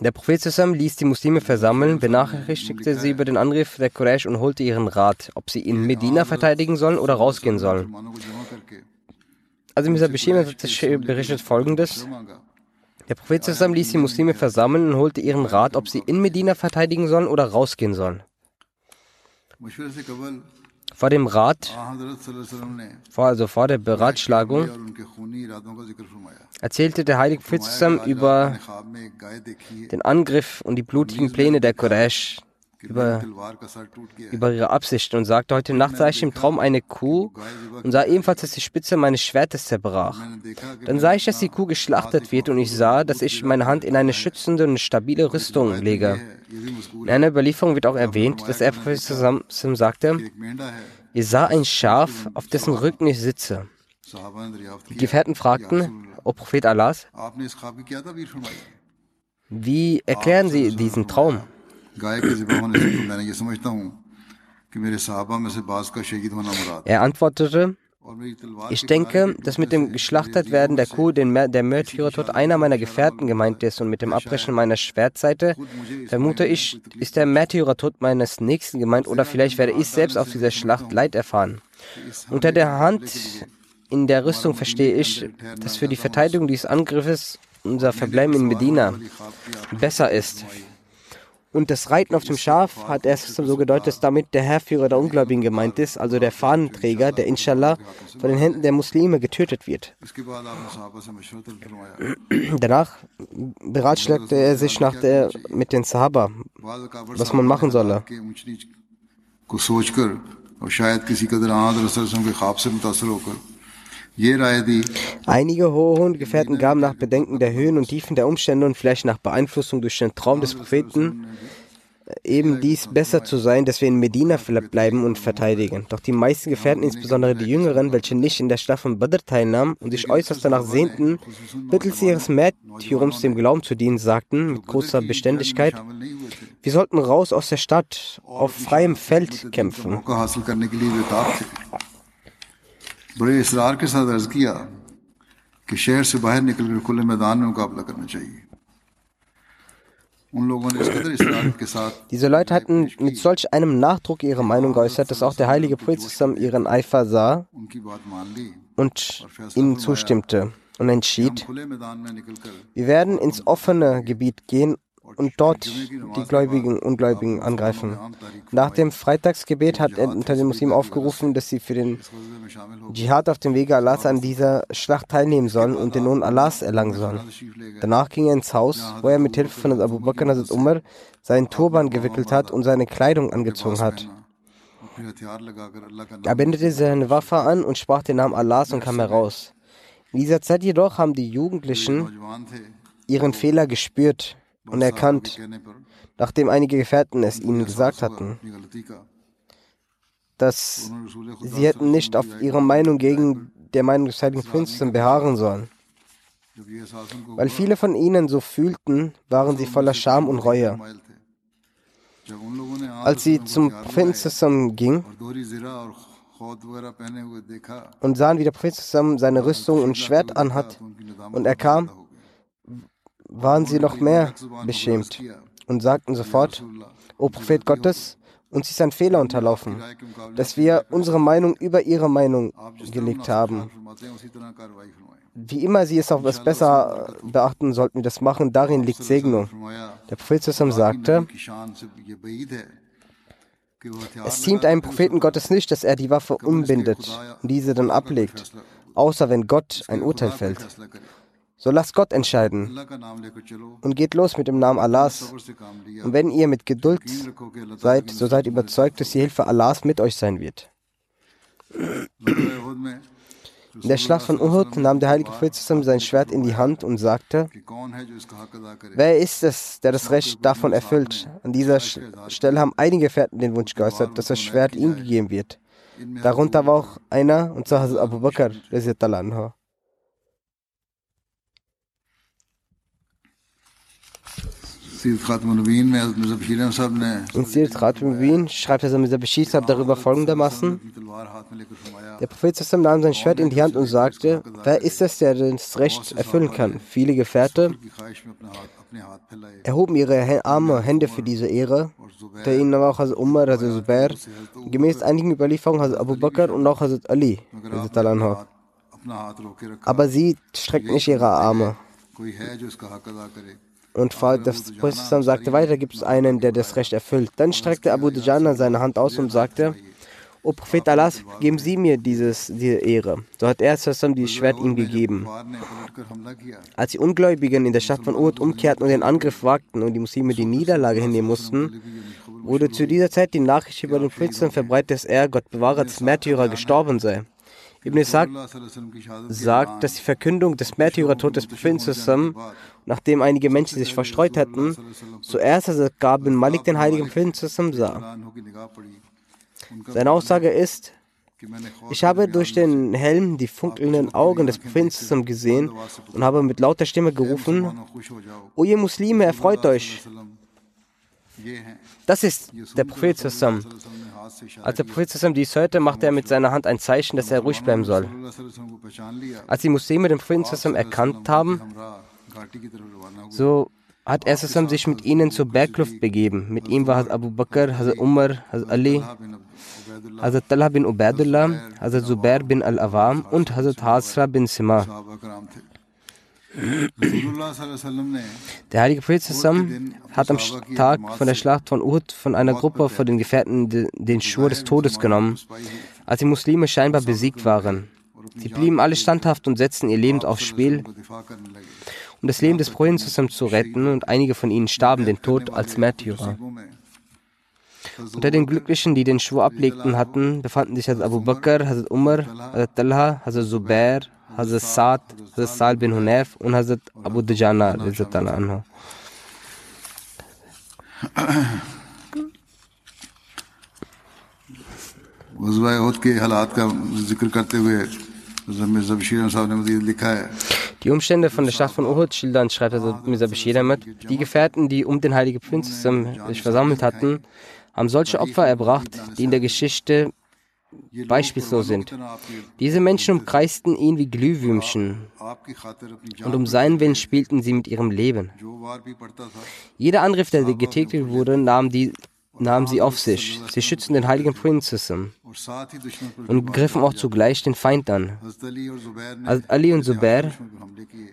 Der Prophet zusammen ließ die Muslime versammeln, benachrichtigte sie über den Angriff der Quraysh und holte ihren Rat, ob sie in Medina verteidigen sollen oder rausgehen sollen. Also Mr. Bashir berichtet folgendes. Der Prophet zusammen ließ die Muslime versammeln und holte ihren Rat, ob sie in Medina verteidigen sollen oder rausgehen sollen vor dem Rat, also vor der Beratschlagung, erzählte der heilige Prophet über den Angriff und die blutigen Pläne der Quraysh, über, über ihre Absichten und sagte, heute Nacht sah ich im Traum eine Kuh und sah ebenfalls, dass die Spitze meines Schwertes zerbrach. Dann sah ich, dass die Kuh geschlachtet wird und ich sah, dass ich meine Hand in eine schützende und stabile Rüstung lege. In einer Überlieferung wird auch erwähnt, dass er Prophet sagte, ihr sah ein Schaf, auf dessen Rücken ich sitze. Die Gefährten fragten, O Prophet Allahs, wie erklären Sie diesen Traum? Er antwortete, ich denke, dass mit dem Geschlachtetwerden der Kuh der Märtyrertod einer meiner Gefährten gemeint ist und mit dem Abbrechen meiner Schwertseite, vermute ich, ist der Märtyrertod meines Nächsten gemeint oder vielleicht werde ich selbst auf dieser Schlacht Leid erfahren. Unter der Hand in der Rüstung verstehe ich, dass für die Verteidigung dieses Angriffes unser Verbleiben in Medina besser ist. Und das Reiten auf dem Schaf hat er so gedeutet, dass damit der Herrführer der Ungläubigen gemeint ist, also der Fahnenträger, der inshallah von den Händen der Muslime getötet wird. Danach beratschlagte er sich nach der, mit den Sahaba, was man machen solle. Einige hohe Gefährten gaben nach Bedenken der Höhen und Tiefen der Umstände und vielleicht nach Beeinflussung durch den Traum des Propheten eben dies besser zu sein, dass wir in Medina bleiben und verteidigen. Doch die meisten Gefährten, insbesondere die Jüngeren, welche nicht in der Schlacht von Badr teilnahmen und sich äußerst danach sehnten, mittels ihres Märtyrums dem Glauben zu dienen, sagten mit großer Beständigkeit, wir sollten raus aus der Stadt, auf freiem Feld kämpfen. बड़े इसरार के साथ अर्ज किया कि शहर से बाहर निकल कर खुले मैदान में मुकाबला करना चाहिए Diese Leute hatten mit solch einem Nachdruck ihre Meinung geäußert, dass auch der heilige Prophet ihren Eifer sah und ihnen zustimmte und entschied, wir werden ins offene Gebiet gehen und dort die Gläubigen, Ungläubigen angreifen. Nach dem Freitagsgebet hat er unter den Muslimen aufgerufen, dass sie für den Dschihad auf dem Wege Allahs an dieser Schlacht teilnehmen sollen und den Lohn Allahs erlangen sollen. Danach ging er ins Haus, wo er mit Hilfe von Abu Bakr und Umar seinen Turban gewickelt hat und seine Kleidung angezogen hat. Er wendete seine Waffe an und sprach den Namen Allahs und kam heraus. In dieser Zeit jedoch haben die Jugendlichen ihren Fehler gespürt und erkannt, nachdem einige Gefährten es ihnen gesagt hatten, dass sie hätten nicht auf ihre Meinung gegen der Meinung des heiligen Prinzen beharren sollen. Weil viele von ihnen so fühlten, waren sie voller Scham und Reue. Als sie zum Propheten ging und sahen, wie der Prophet seine Rüstung und Schwert anhat, und er kam, waren sie noch mehr beschämt und sagten sofort, O Prophet Gottes, uns ist ein Fehler unterlaufen, dass wir unsere Meinung über ihre Meinung gelegt haben. Wie immer sie es auch was besser beachten, sollten wir das machen, darin liegt Segnung. Der Prophet sagte, es ziemt einem Propheten Gottes nicht, dass er die Waffe umbindet und diese dann ablegt, außer wenn Gott ein Urteil fällt. So lasst Gott entscheiden und geht los mit dem Namen Allahs. Und wenn ihr mit Geduld seid, so seid überzeugt, dass die Hilfe Allahs mit euch sein wird. In der Schlacht von Uhud nahm der heilige Prophet sein Schwert in die Hand und sagte, wer ist es, der das Recht davon erfüllt? An dieser Stelle haben einige Gefährten den Wunsch geäußert, dass das Schwert ihm gegeben wird. Darunter war auch einer, und zwar Abu Bakr, anha. In Sirat Khatmubin schreibt Hazrat Mirza Bashir Sahib darüber folgendermaßen: Der Prophet nahm sein Schwert in die Hand und sagte: Wer ist es, der das Recht erfüllen kann? Viele Gefährte erhoben ihre Arme, Hände für diese Ehre. Der ihnen aber auch Hazrat Umar, Hazrat Zubair, gemäß einigen Überlieferungen Hazrat Abu Bakr und auch Hazrat Ali. Aber sie streckten nicht ihre Arme. Und das Prophet sagte weiter, gibt es einen, der das Recht erfüllt. Dann streckte Abu Dujana seine Hand aus und sagte, O Prophet Allah, geben Sie mir dieses, diese Ehre. So hat er zusammen dieses Schwert ihm gegeben. Als die Ungläubigen in der Stadt von Uhud umkehrten und den Angriff wagten und die Muslime die Niederlage hinnehmen mussten, wurde zu dieser Zeit die Nachricht über den Propheten verbreitet, dass er, Gott bewahre, als Märtyrer gestorben sei. Ibn Ishaq sagt, dass die Verkündung des Märtyrertodes des Propheten nachdem einige Menschen sich verstreut hatten, zuerst als Gab bin Malik den heiligen Propheten sah. Seine Aussage ist, ich habe durch den Helm die funkelnden Augen des Propheten gesehen und habe mit lauter Stimme gerufen, O ihr Muslime, erfreut euch. Das ist der Prophet zusammen. Als der Prophet dies hörte, machte er mit seiner Hand ein Zeichen, dass er ruhig bleiben soll. Als die Muslime den Propheten erkannt haben, so hat er sich mit ihnen zur Bergluft begeben. Mit ihm war Abu Bakr, Hazrat Umar, Hazrat Ali, Hazrat Talha bin Ubaidullah, Hazrat Zubair bin Al-Awam und Hazrat Hasra bin Sima. Der heilige Prophet zusammen hat am Tag von der Schlacht von Uhud von einer Gruppe von den Gefährten den Schwur des Todes genommen, als die Muslime scheinbar besiegt waren. Sie blieben alle standhaft und setzten ihr Leben aufs Spiel, um das Leben des Propheten zusammen zu retten, und einige von ihnen starben den Tod als Märtyrer. Unter den Glücklichen, die den Schwur ablegten hatten, befanden sich Hazrat Abu Bakr, Hazrat Umar, Hazrat Talha, Hazrat Zubair, Hazrat Saad, Hazrat Sal bin Hunayf und Hazrat Abu Dujana. Die Umstände von der Schlacht von Uhud schildern, schreibt also Mirza Bashir damit, die Gefährten, die um den heiligen Prinzen sich versammelt hatten, haben solche Opfer erbracht, die in der Geschichte beispielslos sind. Diese Menschen umkreisten ihn wie Glühwürmchen und um seinen Willen spielten sie mit ihrem Leben. Jeder Angriff, der getätigt wurde, nahm, die, nahm sie auf sich. Sie schützten den heiligen Prinzessin und griffen auch zugleich den Feind an. Ali und Zubair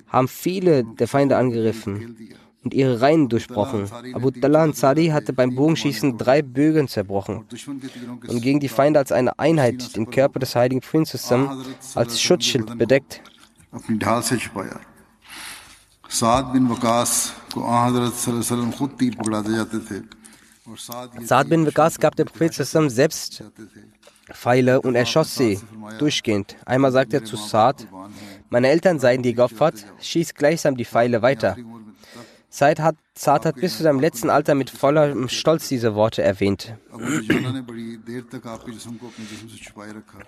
haben viele der Feinde angegriffen und ihre Reihen durchbrochen. Abu Tallah Ansari hatte beim Bogenschießen drei Bögen zerbrochen und gegen die Feinde als eine Einheit den Körper des heiligen Prinzessin als Schutzschild bedeckt. Saad bin Waqas gab dem Prophet selbst Pfeile und erschoss sie durchgehend. Einmal sagte er zu Saad, meine Eltern seien dir geopfert, schieß gleichsam die Pfeile weiter. Said hat, Saad hat bis zu seinem letzten Alter mit vollem Stolz diese Worte erwähnt.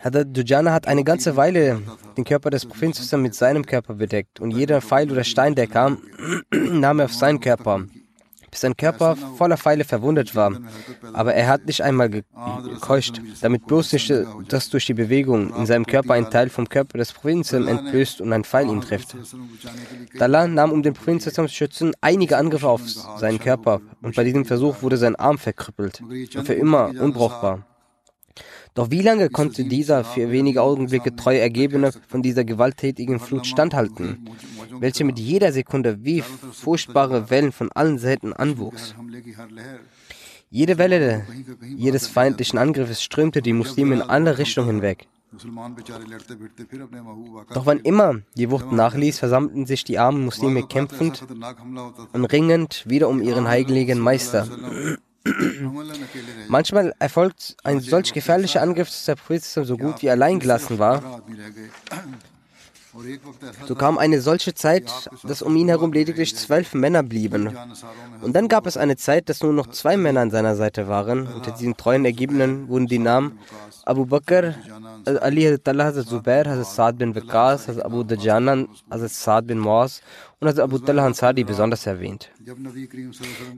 Hadad Dujana hat eine ganze Weile den Körper des Propheten mit seinem Körper bedeckt. Und jeder Pfeil oder Stein, der kam, *clears throat* nahm er auf seinen Körper bis sein Körper voller Pfeile verwundet war. Aber er hat nicht einmal gekeucht, damit bloß nicht, dass durch die Bewegung in seinem Körper ein Teil vom Körper des Propheten entblößt und ein Pfeil ihn trifft. Dalla nahm, um den Propheten zu schützen, einige Angriffe auf seinen Körper und bei diesem Versuch wurde sein Arm verkrüppelt und für immer unbrauchbar. Doch wie lange konnte dieser für wenige Augenblicke treu Ergebene von dieser gewalttätigen Flut standhalten, welche mit jeder Sekunde wie furchtbare Wellen von allen Seiten anwuchs? Jede Welle jedes feindlichen Angriffes strömte die Muslime in alle Richtungen hinweg. Doch wann immer die Wucht nachließ, versammelten sich die armen Muslime kämpfend und ringend wieder um ihren heiligen Meister. Manchmal erfolgt ein solch gefährlicher Angriff, dass der Prophet so gut wie allein gelassen war. So kam eine solche Zeit, dass um ihn herum lediglich zwölf Männer blieben. Und dann gab es eine Zeit, dass nur noch zwei Männer an seiner Seite waren. Unter diesen treuen Ergebenen wurden die Namen Abu Bakr, Ali Tallah, Hazrat Zubair, Hazrat Saad bin Waqas, Hazrat Abu Dajanan, Hazrat Saad bin Moaz und Hazrat Abu Tallah Ansari besonders erwähnt.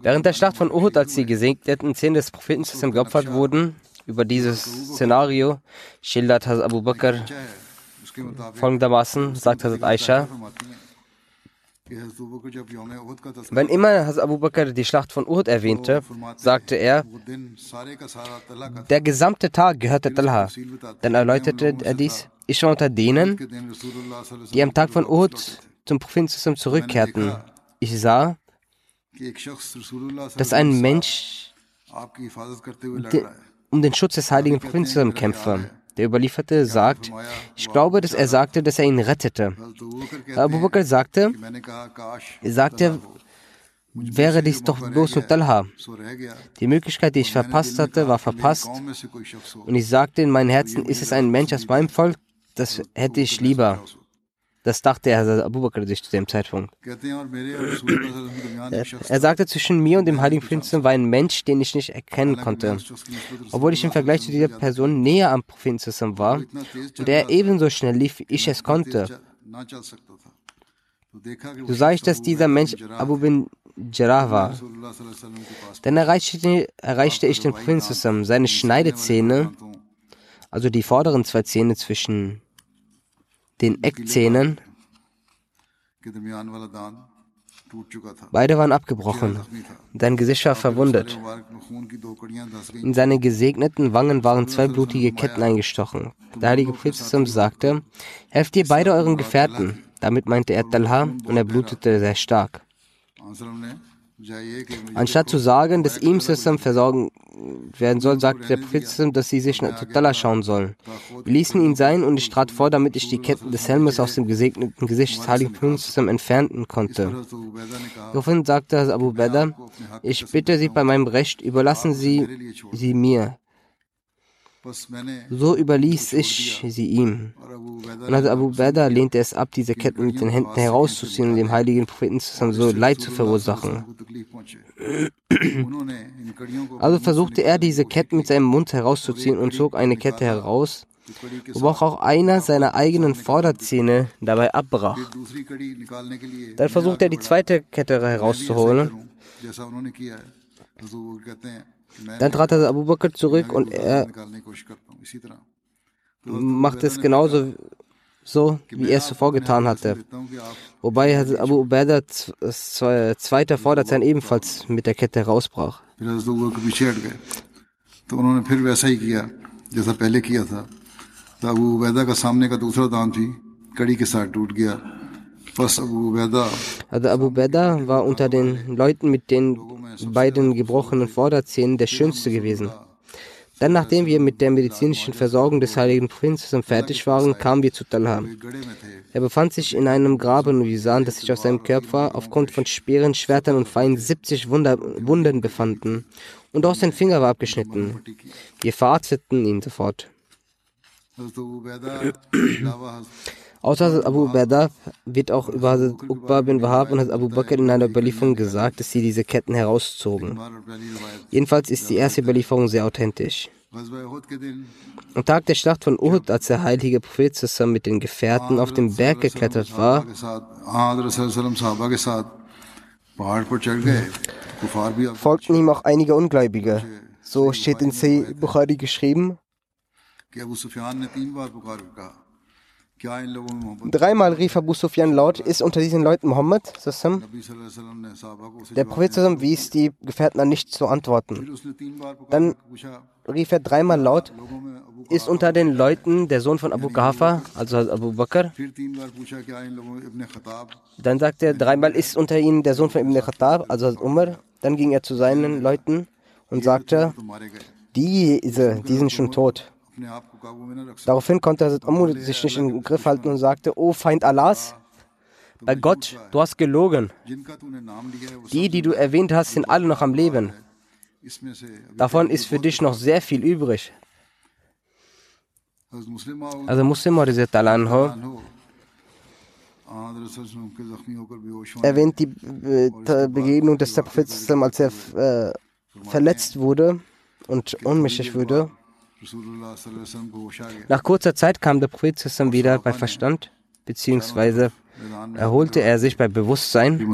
Während der Schlacht von Uhud, als die gesegneten Zähne des Propheten geopfert wurden, über dieses Szenario schildert Hazrat Abu Bakr folgendermaßen, sagt Hazrat Aisha, wenn immer Hazrat Abu Bakr die Schlacht von Uhud erwähnte, sagte er, der gesamte Tag gehörte Talha. Dann erläuterte er dies, ich war unter denen, die am Tag von Uhud zum Propheten zurückkehrten. Ich sah, dass ein Mensch um den Schutz des heiligen Propheten kämpfe. Der Überlieferte sagt, ich glaube, dass er sagte, dass er ihn rettete. Abu Bakr sagte, sagte, wäre dies doch bloß nur Talha. Die Möglichkeit, die ich verpasst hatte, war verpasst. Und ich sagte in meinem Herzen, ist es ein Mensch aus meinem Volk? Das hätte ich lieber. Das dachte Herr Abu Bakr sich zu dem Zeitpunkt. Er sagte, zwischen mir und dem heiligen Prinzen war ein Mensch, den ich nicht erkennen konnte. Obwohl ich im Vergleich zu dieser Person näher am Propheten war und er ebenso schnell lief, wie ich es konnte. So sah ich, dass dieser Mensch Abu bin Jarrah war. Dann erreichte, erreichte ich den Propheten seine Schneidezähne, also die vorderen zwei Zähne zwischen den Eckzähnen. Beide waren abgebrochen. Sein Gesicht war verwundet. In seine gesegneten Wangen waren zwei blutige Ketten eingestochen. Der heilige Prophet sagte, helft ihr beide euren Gefährten. Damit meinte er Talha und er blutete sehr stark. Anstatt zu sagen, dass ihm Sissam versorgen werden soll, sagte der Prophet, dass sie sich zu Tallah schauen sollen. Wir ließen ihn sein und ich trat vor, damit ich die Ketten des Helmes aus dem gesegneten Gesicht des heiligen Prophets entfernen konnte. Daraufhin sagte Abu Beda, ich bitte Sie bei meinem Recht, überlassen Sie sie mir. So überließ ich sie ihm. Und als Abu Beda lehnte es ab, diese Ketten mit den Händen herauszuziehen und dem heiligen Propheten so Leid zu verursachen. *clears throat* Also versuchte er, diese Ketten mit seinem Mund herauszuziehen und zog eine Kette heraus, wobei auch einer seiner eigenen Vorderzähne dabei abbrach. Dann versuchte er, die zweite Kette herauszuholen. Dann trat Hazrat Abu Bakr zurück und er machte es genauso so, wie er es zuvor getan hatte. Wobei Hazrat Abu Ubaidah zweiter Vorderzahn ebenfalls mit der Kette herausbrach. Abu also Abu Beda war unter den Leuten mit den beiden gebrochenen Vorderzähnen der schönste gewesen. Dann, nachdem wir mit der medizinischen Versorgung des heiligen Prinzen fertig waren, kamen wir zu Talha. Er befand sich in einem Graben und wir sahen, dass sich aus seinem Körper aufgrund von Speeren, Schwertern und Pfeilen 70 Wunder, Wunden befanden und auch sein Finger war abgeschnitten. Wir verarzteten ihn sofort. *clears throat* Außer Abu Berda wird auch über Hazrat Uqba bin Wahab und Hazrat Abu Bakr in einer Überlieferung gesagt, dass sie diese Ketten herauszogen. Jedenfalls ist die erste Überlieferung sehr authentisch. Am Tag der Schlacht von Uhud, als der heilige Prophet zusammen mit den Gefährten auf den Berg geklettert war, folgten ihm auch einige Ungläubige. So steht in Sahih Bukhari geschrieben, Dreimal rief Abu Sufyan laut, ist unter diesen Leuten Muhammad? Der Prophet wies die Gefährten an, nicht zu antworten. Dann rief er dreimal laut, ist unter den Leuten der Sohn von Abu Ghafa, also Abu Bakr. Dann sagte er dreimal, ist unter ihnen der Sohn von Ibn Khattab, also Umar. Dann ging er zu seinen Leuten und sagte, diese, die sind schon tot. Daraufhin konnte Hazrat Amr sich nicht im Griff halten und sagte, O Feind Allahs, bei Gott, du hast gelogen. Die, die du erwähnt hast, sind alle noch am Leben. Davon ist für dich noch sehr viel übrig. Also Muslim anho erwähnt die äh, Begegnung des Propheten, als er äh, verletzt wurde und ohnmächtig wurde. Nach kurzer Zeit kam der Prophet wieder bei Verstand, beziehungsweise erholte er sich bei Bewusstsein.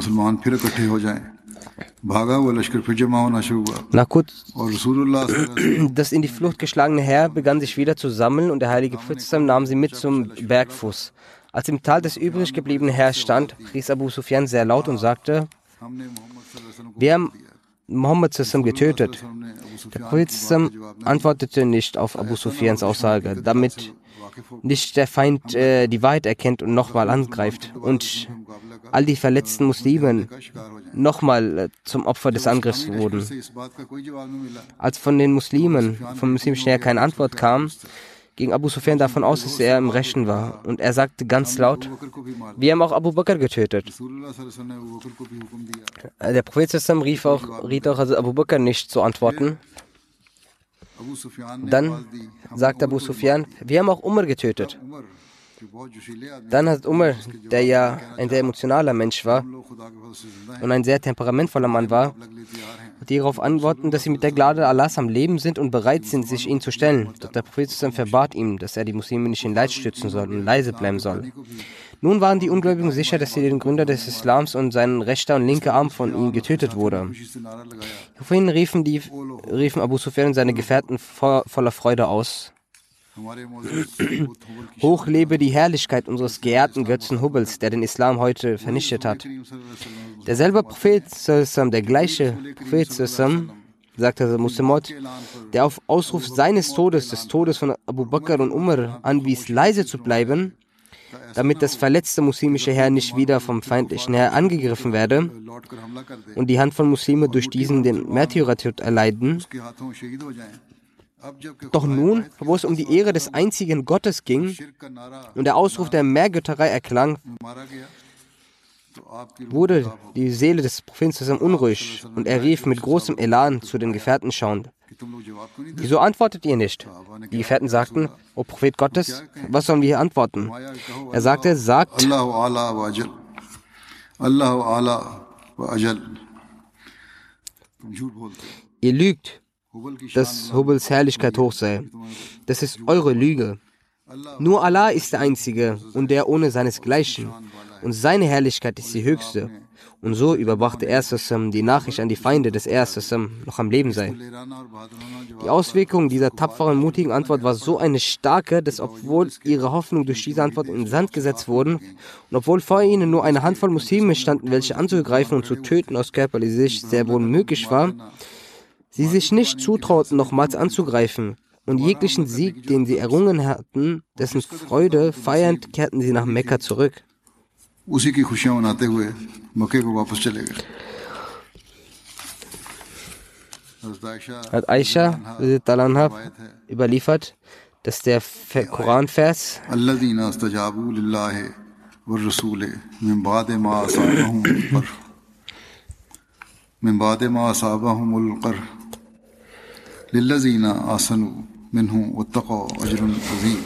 Nach kurz, das in die Flucht geschlagene Heer begann sich wieder zu sammeln und der heilige Prophet nahm sie mit zum Bergfuß. Als im Tal des übrig gebliebenen Heers stand, pries Abu Sufyan sehr laut und sagte, wir haben Mohammed getötet. Der Prophet antwortete nicht auf Abu Sufyans Aussage, damit nicht der Feind äh, die Wahrheit erkennt und nochmal angreift und all die verletzten Muslimen nochmal äh, zum Opfer des Angriffs wurden. Als von den Muslimen, vom muslimischen Heer keine Antwort kam, ging Abu Sufyan davon aus, dass er im Rechten war. Und er sagte ganz laut, wir haben auch Abu Bakr getötet. Äh, Der Prophet rief auch, riet auch also Abu Bakr nicht zu antworten. Dann sagte Abu Sufyan, wir haben auch Umar getötet. Dann hat Umar, der ja ein sehr emotionaler Mensch war und ein sehr temperamentvoller Mann war, darauf antworten, dass sie mit der Gnade Allahs am Leben sind und bereit sind, sich ihnen zu stellen. Doch der Prophet verbat ihm, dass er die Muslime nicht in Leid stützen soll und leise bleiben soll. Nun waren die Ungläubigen sicher, dass sie den Gründer des Islams und sein rechter und linker Arm von ihm getötet wurde. Vorhin riefen, riefen Abu Sufyan und seine Gefährten voller Freude aus. Hoch lebe die Herrlichkeit unseres geehrten Götzen Hubbels, der den Islam heute vernichtet hat. Derselbe Prophet, der gleiche Prophet, sagte Muslimot, der auf Ausruf seines Todes, des Todes von Abu Bakr und Umar, anwies, leise zu bleiben, damit das verletzte muslimische Heer nicht wieder vom feindlichen Heer angegriffen werde und die Hand von Muslimen durch diesen den Märtyrertod erleiden, doch nun, wo es um die Ehre des einzigen Gottes ging und der Ausruf der Mehrgötterei erklang, wurde die Seele des Propheten unruhig und er rief mit großem Elan zu den Gefährten schauend. Wieso antwortet ihr nicht? Die Gefährten sagten, O Prophet Gottes, was sollen wir hier antworten? Er sagte, sagt, ihr lügt dass Hubels Herrlichkeit hoch sei. Das ist eure Lüge. Nur Allah ist der Einzige und der ohne seinesgleichen. Und seine Herrlichkeit ist die höchste. Und so überbrachte er die Nachricht an die Feinde des er noch am Leben sei. Die Auswirkung dieser tapferen, mutigen Antwort war so eine starke, dass obwohl ihre Hoffnung durch diese Antwort in den Sand gesetzt wurden und obwohl vor ihnen nur eine Handvoll Muslime standen, welche anzugreifen und zu töten aus körperlicher Sicht sehr wohl möglich war, sie sich nicht zutrauten, nochmals anzugreifen. Und jeglichen Sieg, den sie errungen hatten, dessen Freude feiernd, kehrten sie nach Mekka zurück. Hat Aisha überliefert, dass der Koranvers من بعد ما أصابهم القرح للذين آسنوا منه واتقوا أجر عظيم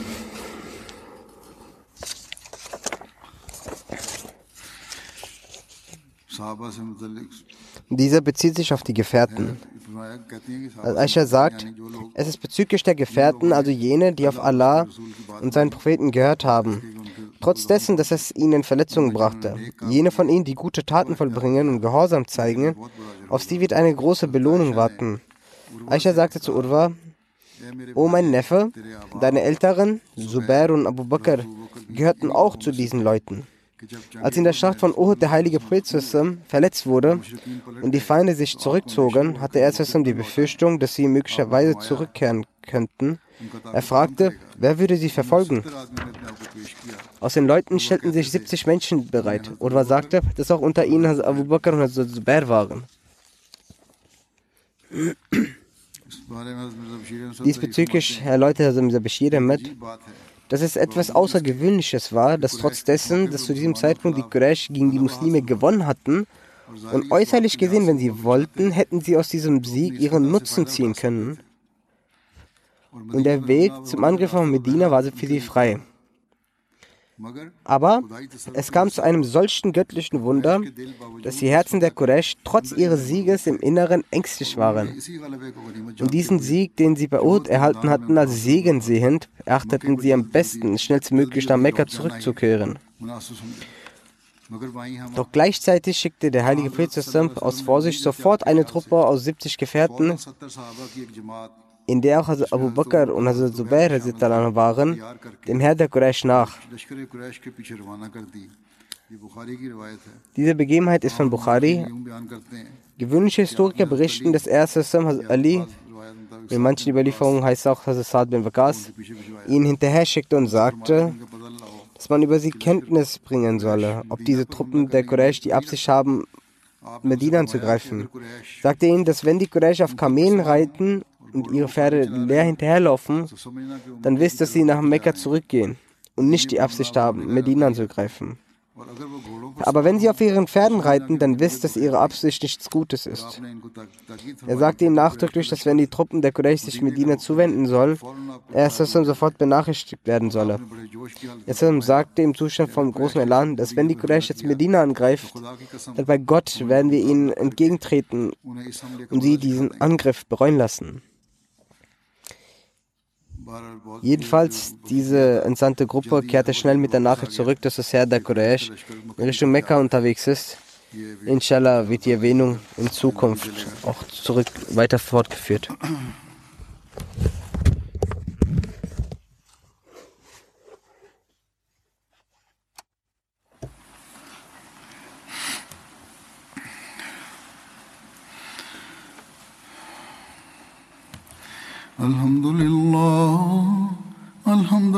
Dieser bezieht sich auf die Gefährten. Aisha sagt, es ist bezüglich der Gefährten, also jene, die auf Allah und seinen Propheten gehört haben, trotz dessen, dass es ihnen Verletzungen brachte. Jene von ihnen, die gute Taten vollbringen und Gehorsam zeigen, auf sie wird eine große Belohnung warten. Aisha sagte zu Urwa, O mein Neffe, deine Älteren, Zubair und Abu Bakr, gehörten auch zu diesen Leuten. Als in der Schlacht von Uhud der heilige Prophet verletzt wurde und die Feinde sich zurückzogen, hatte er die Befürchtung, dass sie möglicherweise zurückkehren könnten. Er fragte, wer würde sie verfolgen? Aus den Leuten stellten sich 70 Menschen bereit. Urwa sagte, dass auch unter ihnen Abu Bakr und Zubair waren. Diesbezüglich erläuterte Mirza Bashir damit, dass es etwas Außergewöhnliches war, dass trotz dessen, dass zu diesem Zeitpunkt die Quraysh gegen die Muslime gewonnen hatten, und äußerlich gesehen, wenn sie wollten, hätten sie aus diesem Sieg ihren Nutzen ziehen können. Und der Weg zum Angriff von Medina war für sie frei. Aber es kam zu einem solchen göttlichen Wunder, dass die Herzen der Quraysh trotz ihres Sieges im Inneren ängstlich waren. Und diesen Sieg, den sie bei Uhud erhalten hatten, als Segen sehend, erachteten sie am besten, schnellstmöglich nach Mekka zurückzukehren. Doch gleichzeitig schickte der heilige Prophet aus Vorsicht sofort eine Truppe aus 70 Gefährten in der auch Hazrat Abu Bakr und Hazrat Zubair waren, dem Herr der Quraysh nach. Diese Begebenheit ist von Bukhari. Gewöhnliche Historiker berichten, dass er Hazrat Ali, in manchen Überlieferungen heißt auch Hazrat Saad bin Waqas, ihn hinterher schickte und sagte, dass man über sie Kenntnis bringen solle, ob diese Truppen der Quraysh die Absicht haben, Medina anzugreifen. Sagte ihnen, dass wenn die Quraysh auf Kamelen reiten und ihre Pferde leer hinterherlaufen, dann wisst, dass sie nach Mekka zurückgehen und nicht die Absicht haben, Medina anzugreifen. Aber wenn sie auf ihren Pferden reiten, dann wisst, dass ihre Absicht nichts Gutes ist. Er sagte ihnen nachdrücklich, dass wenn die Truppen der Quraysh sich Medina zuwenden sollen, er sofort benachrichtigt werden solle. Er sagte im Zustand vom großen Elan, dass wenn die Quraysh jetzt Medina angreift, dann bei Gott werden wir ihnen entgegentreten und sie diesen Angriff bereuen lassen. Jedenfalls, diese entsandte Gruppe kehrte schnell mit der Nachricht zurück, dass das Herr der Quraysh in Richtung Mekka unterwegs ist. Inshallah wird die Erwähnung in Zukunft auch zurück weiter fortgeführt. الحمد لله الحمد